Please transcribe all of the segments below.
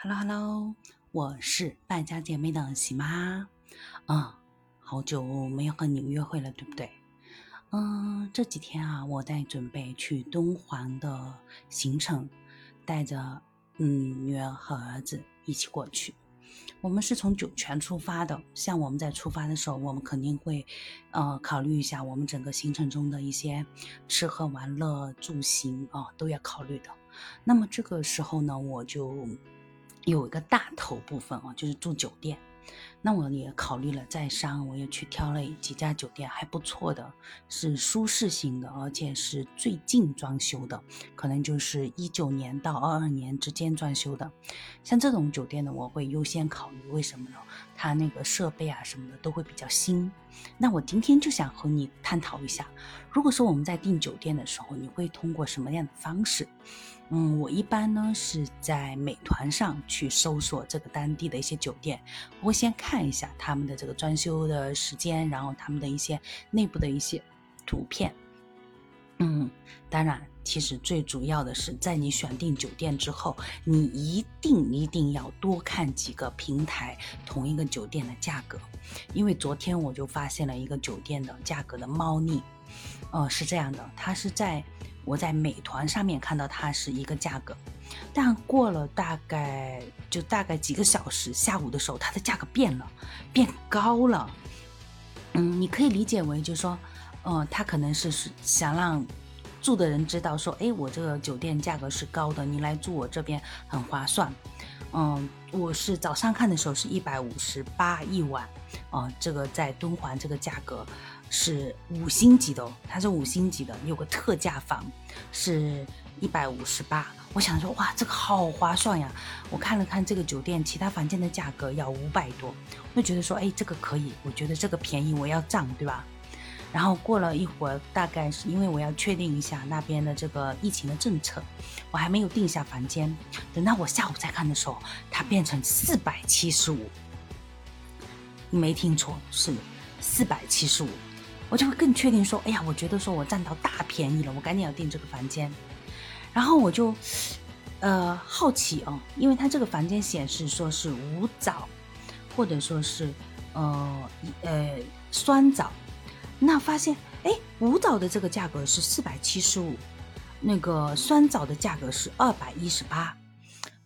Hello Hello，我是败家姐妹的喜妈。嗯，好久没有和你约会了，对不对？嗯，这几天啊，我在准备去敦煌的行程，带着嗯女儿和儿子一起过去。我们是从酒泉出发的，像我们在出发的时候，我们肯定会呃考虑一下我们整个行程中的一些吃喝玩乐住行啊都要考虑的。那么这个时候呢，我就。有一个大头部分啊，就是住酒店。那我也考虑了再商，我也去挑了几家酒店，还不错的，是舒适型的，而且是最近装修的，可能就是一九年到二二年之间装修的。像这种酒店呢，我会优先考虑。为什么呢？它那个设备啊什么的都会比较新。那我今天就想和你探讨一下，如果说我们在订酒店的时候，你会通过什么样的方式？嗯，我一般呢是在美团上去搜索这个当地的一些酒店，我会先看看一下他们的这个装修的时间，然后他们的一些内部的一些图片。嗯，当然，其实最主要的是在你选定酒店之后，你一定一定要多看几个平台同一个酒店的价格，因为昨天我就发现了一个酒店的价格的猫腻。呃，是这样的，它是在。我在美团上面看到它是一个价格，但过了大概就大概几个小时，下午的时候它的价格变了，变高了。嗯，你可以理解为就是说，呃，他可能是是想让住的人知道说，哎，我这个酒店价格是高的，你来住我这边很划算。嗯，我是早上看的时候是一百五十八一晚，哦，这个在敦煌这个价格。是五星级的哦，它是五星级的，有个特价房，是一百五十八。我想说，哇，这个好划算呀！我看了看这个酒店其他房间的价格要五百多，我就觉得说，哎，这个可以，我觉得这个便宜，我要涨，对吧？然后过了一会儿，大概是因为我要确定一下那边的这个疫情的政策，我还没有定下房间。等到我下午再看的时候，它变成四百七十五。你没听错，是四百七十五。我就会更确定说，哎呀，我觉得说我占到大便宜了，我赶紧要订这个房间。然后我就，呃，好奇哦，因为它这个房间显示说是无澡，或者说是，呃，呃，酸枣。那发现，哎，无澡的这个价格是四百七十五，那个酸枣的价格是二百一十八。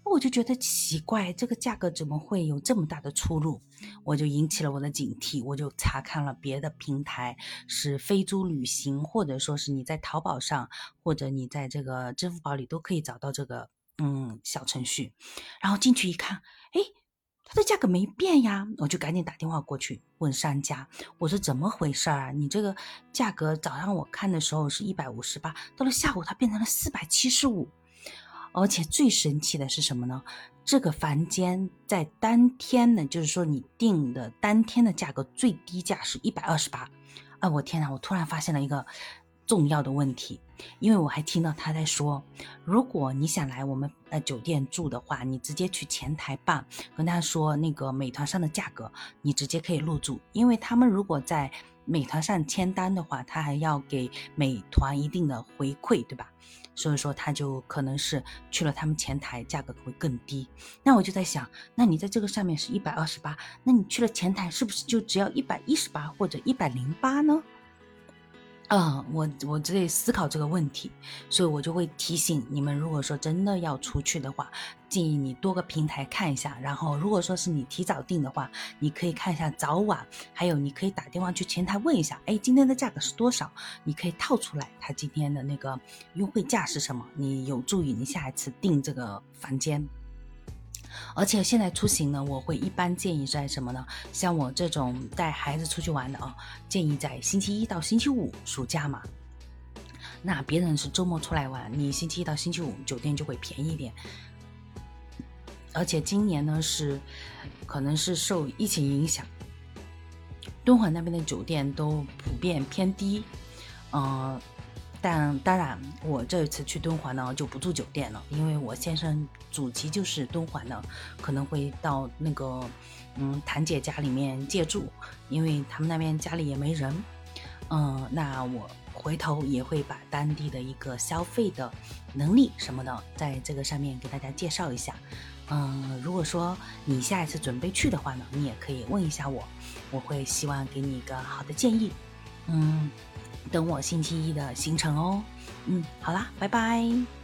我就觉得奇怪，这个价格怎么会有这么大的出入？我就引起了我的警惕，我就查看了别的平台，是飞猪旅行，或者说是你在淘宝上，或者你在这个支付宝里都可以找到这个嗯小程序。然后进去一看，哎，它的价格没变呀，我就赶紧打电话过去问商家，我说怎么回事啊？你这个价格早上我看的时候是一百五十八，到了下午它变成了四百七十五。而且最神奇的是什么呢？这个房间在当天呢，就是说你订的当天的价格最低价是一百二十八。啊，我天呐，我突然发现了一个重要的问题，因为我还听到他在说，如果你想来我们呃酒店住的话，你直接去前台办，跟他说那个美团上的价格，你直接可以入住，因为他们如果在。美团上签单的话，他还要给美团一定的回馈，对吧？所以说他就可能是去了他们前台，价格会更低。那我就在想，那你在这个上面是一百二十八，那你去了前台是不是就只要一百一十八或者一百零八呢？嗯，我我在思考这个问题，所以我就会提醒你们，如果说真的要出去的话，建议你多个平台看一下。然后，如果说是你提早订的话，你可以看一下早晚，还有你可以打电话去前台问一下，哎，今天的价格是多少？你可以套出来，他今天的那个优惠价是什么？你有助于你下一次订这个房间。而且现在出行呢，我会一般建议在什么呢？像我这种带孩子出去玩的啊，建议在星期一到星期五，暑假嘛。那别人是周末出来玩，你星期一到星期五酒店就会便宜一点。而且今年呢是，可能是受疫情影响，敦煌那边的酒店都普遍偏低，嗯。但当然我这一次去敦煌呢就不住酒店了因为我先生祖籍就是敦煌的可能会到那个嗯堂姐家里面借住因为他们那边家里也没人嗯那我回头也会把当地的一个消费的能力什么的在这个上面给大家介绍一下。嗯如果说你下一次准备去的话呢你也可以问一下我我会希望给你一个好的建议。嗯等我星期一的行程哦。嗯好啦拜拜。